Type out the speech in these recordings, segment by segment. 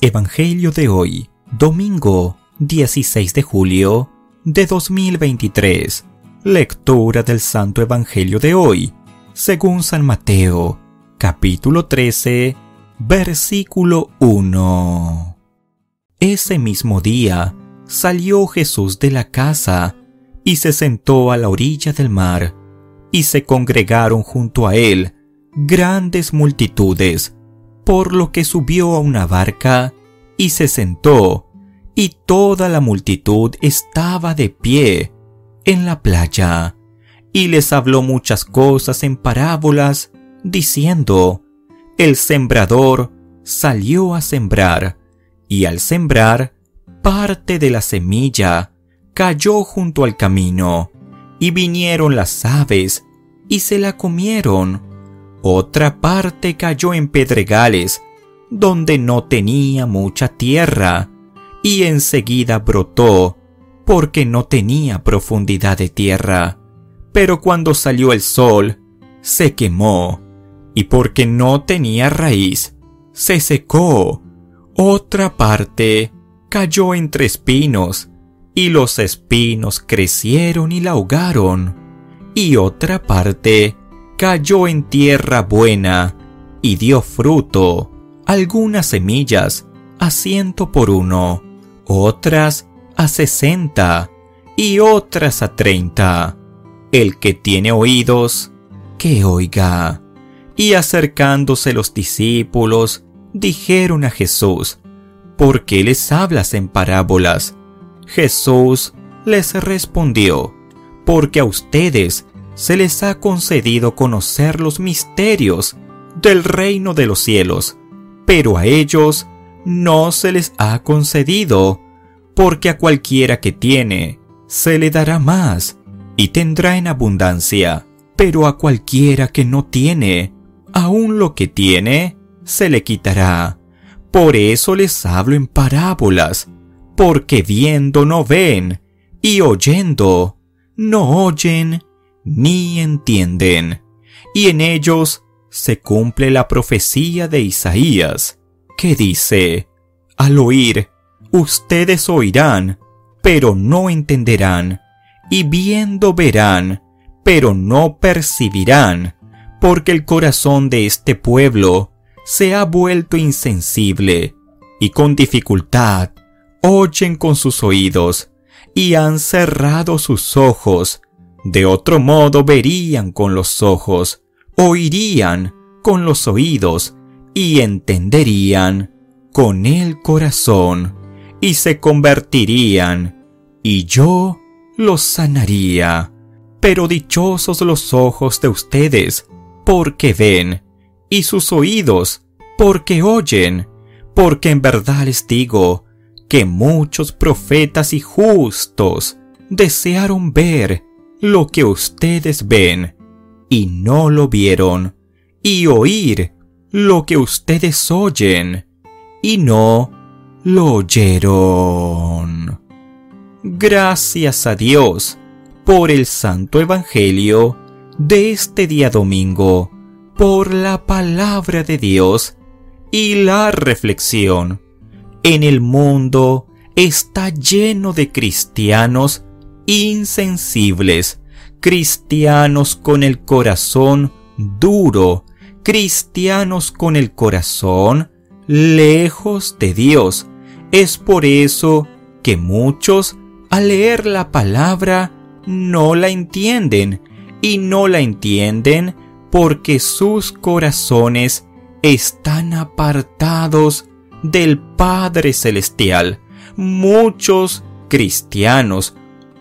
Evangelio de hoy, domingo 16 de julio de 2023. Lectura del Santo Evangelio de hoy, según San Mateo, capítulo 13, versículo 1. Ese mismo día salió Jesús de la casa y se sentó a la orilla del mar, y se congregaron junto a él grandes multitudes por lo que subió a una barca y se sentó, y toda la multitud estaba de pie en la playa, y les habló muchas cosas en parábolas, diciendo, El sembrador salió a sembrar, y al sembrar, parte de la semilla cayó junto al camino, y vinieron las aves, y se la comieron otra parte cayó en pedregales, donde no tenía mucha tierra, y enseguida brotó, porque no tenía profundidad de tierra. Pero cuando salió el sol, se quemó, y porque no tenía raíz, se secó. Otra parte cayó entre espinos, y los espinos crecieron y la ahogaron. Y otra parte cayó en tierra buena y dio fruto, algunas semillas a ciento por uno, otras a sesenta y otras a treinta. El que tiene oídos, que oiga. Y acercándose los discípulos, dijeron a Jesús, ¿por qué les hablas en parábolas? Jesús les respondió, porque a ustedes se les ha concedido conocer los misterios del reino de los cielos, pero a ellos no se les ha concedido, porque a cualquiera que tiene, se le dará más, y tendrá en abundancia, pero a cualquiera que no tiene, aun lo que tiene, se le quitará. Por eso les hablo en parábolas, porque viendo no ven, y oyendo no oyen ni entienden, y en ellos se cumple la profecía de Isaías, que dice, al oír, ustedes oirán, pero no entenderán, y viendo verán, pero no percibirán, porque el corazón de este pueblo se ha vuelto insensible, y con dificultad oyen con sus oídos, y han cerrado sus ojos, de otro modo verían con los ojos, oirían con los oídos y entenderían con el corazón y se convertirían y yo los sanaría. Pero dichosos los ojos de ustedes, porque ven, y sus oídos, porque oyen, porque en verdad les digo que muchos profetas y justos desearon ver lo que ustedes ven y no lo vieron, y oír lo que ustedes oyen y no lo oyeron. Gracias a Dios por el Santo Evangelio de este día domingo, por la palabra de Dios y la reflexión. En el mundo está lleno de cristianos insensibles, cristianos con el corazón duro, cristianos con el corazón lejos de Dios. Es por eso que muchos al leer la palabra no la entienden y no la entienden porque sus corazones están apartados del Padre Celestial. Muchos cristianos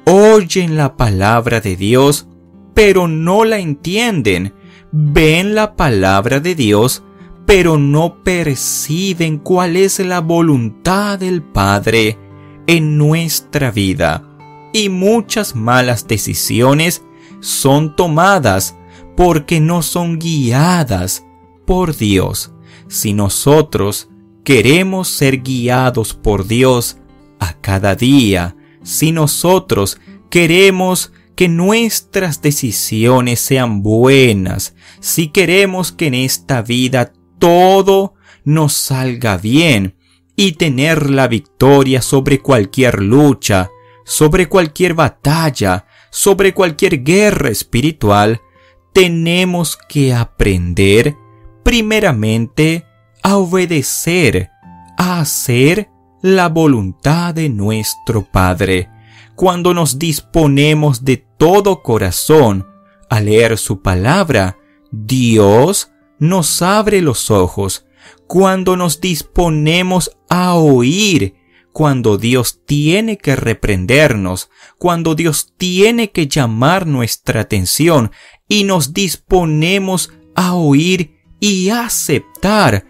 oyen la palabra de Dios, pero no la entienden. Ven la palabra de Dios, pero no perciben cuál es la voluntad del Padre en nuestra vida. Y muchas malas decisiones son tomadas porque no son guiadas por Dios. Si nosotros queremos ser guiados por Dios a cada día, si nosotros queremos que nuestras decisiones sean buenas, si queremos que en esta vida todo nos salga bien y tener la victoria sobre cualquier lucha, sobre cualquier batalla, sobre cualquier guerra espiritual, tenemos que aprender primeramente a obedecer, a hacer la voluntad de nuestro Padre. Cuando nos disponemos de todo corazón a leer su palabra, Dios nos abre los ojos. Cuando nos disponemos a oír, cuando Dios tiene que reprendernos, cuando Dios tiene que llamar nuestra atención y nos disponemos a oír y aceptar,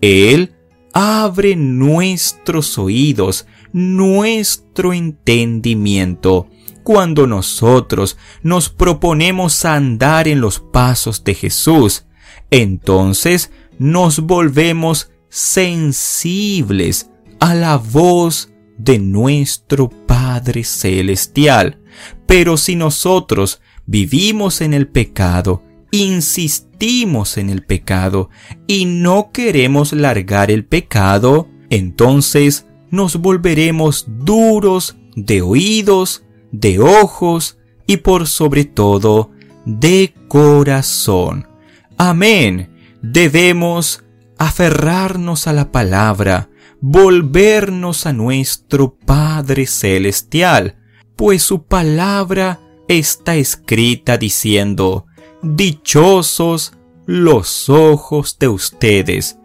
Él abre nuestros oídos, nuestro entendimiento. Cuando nosotros nos proponemos andar en los pasos de Jesús, entonces nos volvemos sensibles a la voz de nuestro Padre Celestial. Pero si nosotros vivimos en el pecado, insistimos en el pecado y no queremos largar el pecado, entonces nos volveremos duros de oídos, de ojos y por sobre todo de corazón. Amén. Debemos aferrarnos a la palabra, volvernos a nuestro Padre Celestial, pues su palabra está escrita diciendo, Dichosos los ojos de ustedes,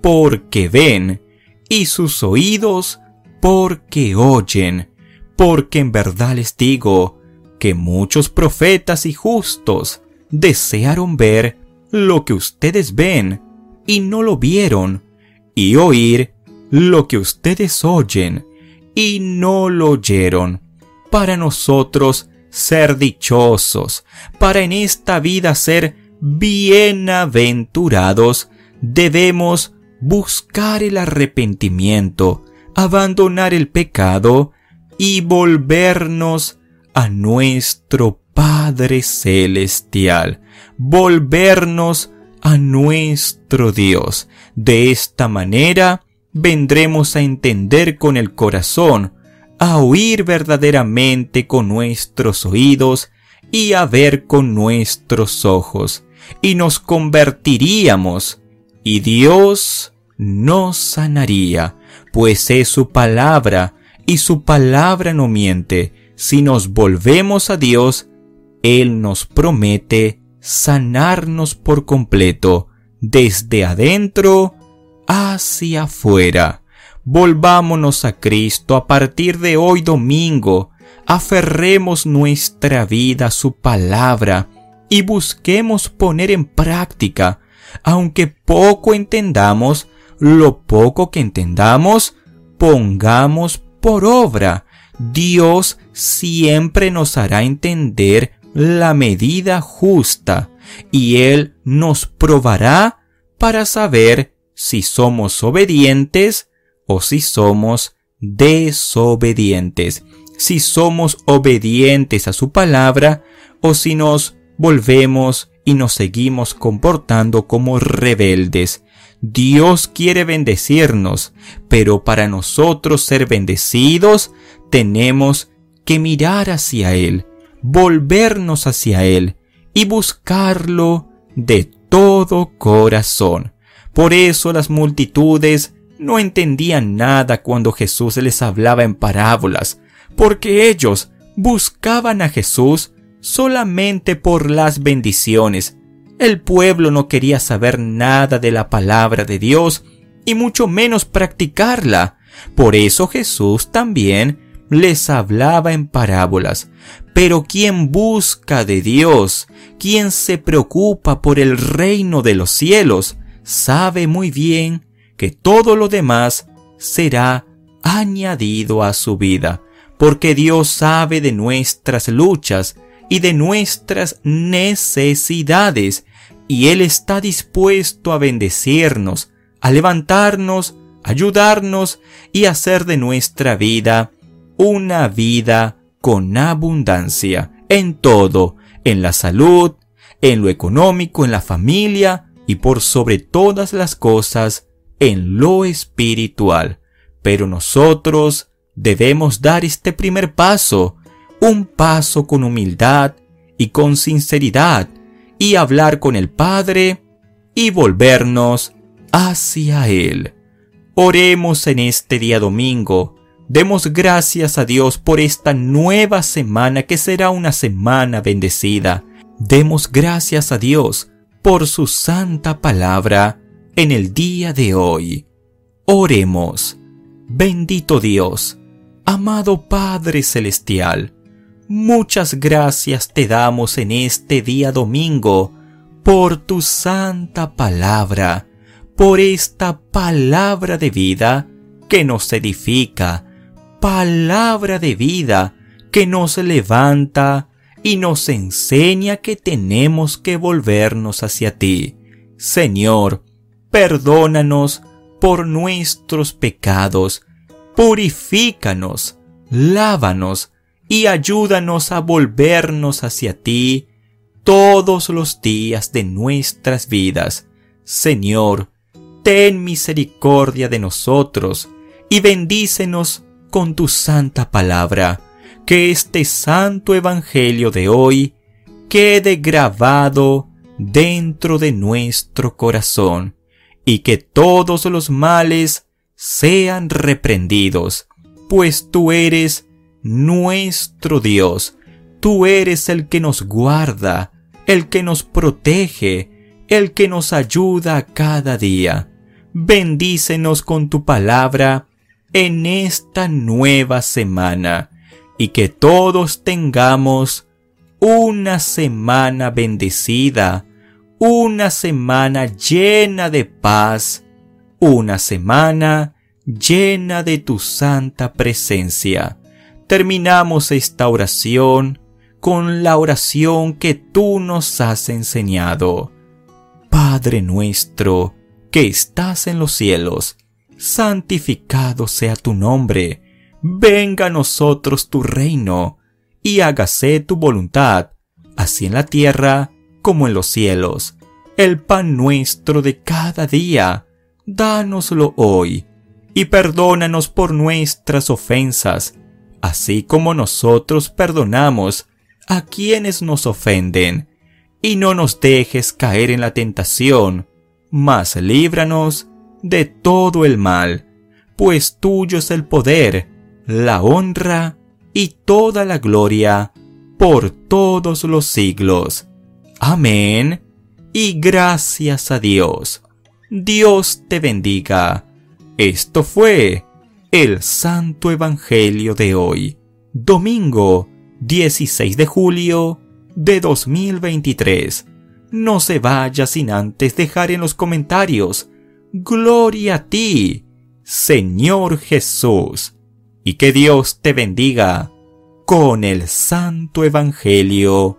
porque ven, y sus oídos, porque oyen, porque en verdad les digo, que muchos profetas y justos desearon ver lo que ustedes ven y no lo vieron, y oír lo que ustedes oyen y no lo oyeron. Para nosotros ser dichosos, para en esta vida ser bienaventurados, debemos buscar el arrepentimiento, abandonar el pecado y volvernos a nuestro Padre Celestial, volvernos a nuestro Dios. De esta manera vendremos a entender con el corazón a oír verdaderamente con nuestros oídos y a ver con nuestros ojos, y nos convertiríamos, y Dios nos sanaría, pues es su palabra, y su palabra no miente. Si nos volvemos a Dios, Él nos promete sanarnos por completo, desde adentro hacia afuera volvámonos a Cristo a partir de hoy domingo, aferremos nuestra vida a su palabra y busquemos poner en práctica, aunque poco entendamos, lo poco que entendamos, pongamos por obra. Dios siempre nos hará entender la medida justa y Él nos probará para saber si somos obedientes o si somos desobedientes, si somos obedientes a su palabra o si nos volvemos y nos seguimos comportando como rebeldes. Dios quiere bendecirnos, pero para nosotros ser bendecidos tenemos que mirar hacia Él, volvernos hacia Él y buscarlo de todo corazón. Por eso las multitudes no entendían nada cuando Jesús les hablaba en parábolas, porque ellos buscaban a Jesús solamente por las bendiciones. El pueblo no quería saber nada de la palabra de Dios y mucho menos practicarla. Por eso Jesús también les hablaba en parábolas. Pero quien busca de Dios, quien se preocupa por el reino de los cielos, sabe muy bien que todo lo demás será añadido a su vida, porque Dios sabe de nuestras luchas y de nuestras necesidades, y Él está dispuesto a bendecirnos, a levantarnos, ayudarnos y hacer de nuestra vida una vida con abundancia en todo, en la salud, en lo económico, en la familia y por sobre todas las cosas, en lo espiritual. Pero nosotros debemos dar este primer paso, un paso con humildad y con sinceridad, y hablar con el Padre y volvernos hacia Él. Oremos en este día domingo. Demos gracias a Dios por esta nueva semana que será una semana bendecida. Demos gracias a Dios por su santa palabra en el día de hoy. Oremos. Bendito Dios, amado Padre Celestial, muchas gracias te damos en este día domingo por tu santa palabra, por esta palabra de vida que nos edifica, palabra de vida que nos levanta y nos enseña que tenemos que volvernos hacia ti. Señor, perdónanos por nuestros pecados, purifícanos, lávanos y ayúdanos a volvernos hacia ti todos los días de nuestras vidas. Señor, ten misericordia de nosotros y bendícenos con tu santa palabra. Que este santo evangelio de hoy quede grabado dentro de nuestro corazón y que todos los males sean reprendidos, pues tú eres nuestro Dios, tú eres el que nos guarda, el que nos protege, el que nos ayuda cada día. Bendícenos con tu palabra en esta nueva semana y que todos tengamos una semana bendecida una semana llena de paz, una semana llena de tu santa presencia. Terminamos esta oración con la oración que tú nos has enseñado. Padre nuestro, que estás en los cielos, santificado sea tu nombre, venga a nosotros tu reino, y hágase tu voluntad, así en la tierra como en los cielos. El pan nuestro de cada día, dánoslo hoy, y perdónanos por nuestras ofensas, así como nosotros perdonamos a quienes nos ofenden, y no nos dejes caer en la tentación, mas líbranos de todo el mal, pues tuyo es el poder, la honra y toda la gloria por todos los siglos. Amén. Y gracias a Dios. Dios te bendiga. Esto fue el Santo Evangelio de hoy, domingo 16 de julio de 2023. No se vaya sin antes dejar en los comentarios, Gloria a ti, Señor Jesús, y que Dios te bendiga con el Santo Evangelio